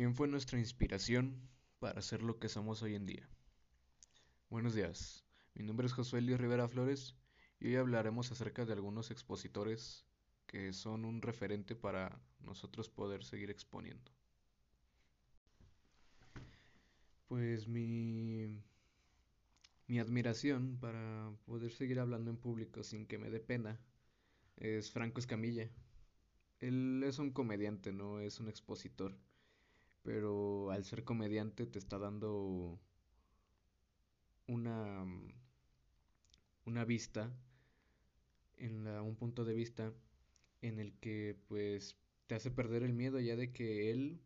¿Quién fue nuestra inspiración para ser lo que somos hoy en día? Buenos días, mi nombre es Josué Luis Rivera Flores y hoy hablaremos acerca de algunos expositores que son un referente para nosotros poder seguir exponiendo. Pues mi, mi admiración para poder seguir hablando en público sin que me dé pena es Franco Escamilla. Él es un comediante, no es un expositor pero al ser comediante te está dando una, una vista, en un punto de vista en el que pues te hace perder el miedo ya de que él,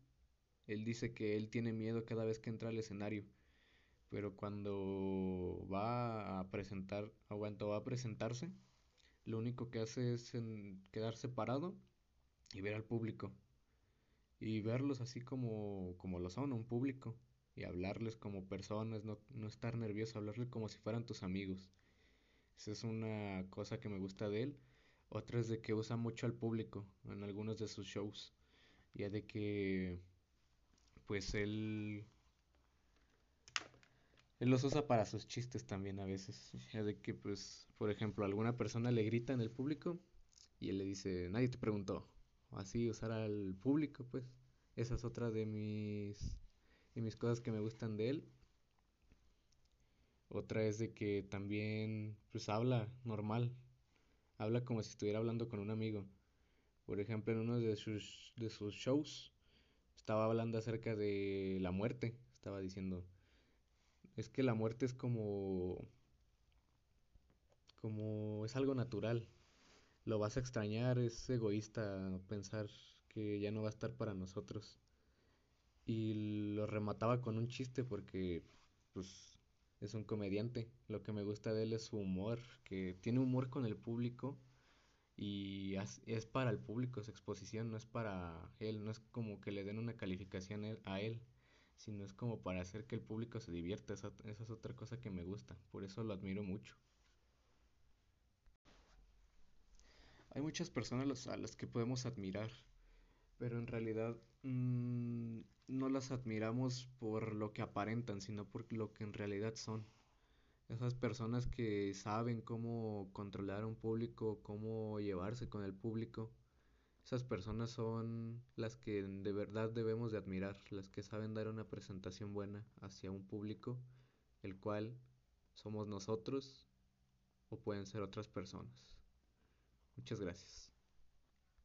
él dice que él tiene miedo cada vez que entra al escenario, pero cuando va a presentar, aguanto va a presentarse, lo único que hace es quedarse parado y ver al público y verlos así como, como lo son, un público, y hablarles como personas, no, no estar nervioso, hablarles como si fueran tus amigos. Esa es una cosa que me gusta de él. Otra es de que usa mucho al público en algunos de sus shows. Ya de que, pues él, él los usa para sus chistes también a veces. Ya de que, pues, por ejemplo, alguna persona le grita en el público y él le dice, nadie te preguntó así usar al público, pues. Esa es otra de mis, de mis cosas que me gustan de él. Otra es de que también pues habla normal, habla como si estuviera hablando con un amigo. Por ejemplo, en uno de sus, de sus shows estaba hablando acerca de la muerte, estaba diciendo, es que la muerte es como como es algo natural, lo vas a extrañar, es egoísta pensar que ya no va a estar para nosotros. Y lo remataba con un chiste porque, pues, es un comediante. Lo que me gusta de él es su humor, que tiene humor con el público y es para el público su exposición, no es para él, no es como que le den una calificación a él, sino es como para hacer que el público se divierta. esa es otra cosa que me gusta, por eso lo admiro mucho. Hay muchas personas a las que podemos admirar, pero en realidad mm, no las admiramos por lo que aparentan, sino por lo que en realidad son. Esas personas que saben cómo controlar a un público, cómo llevarse con el público, esas personas son las que de verdad debemos de admirar, las que saben dar una presentación buena hacia un público, el cual somos nosotros o pueden ser otras personas. Muchas gracias.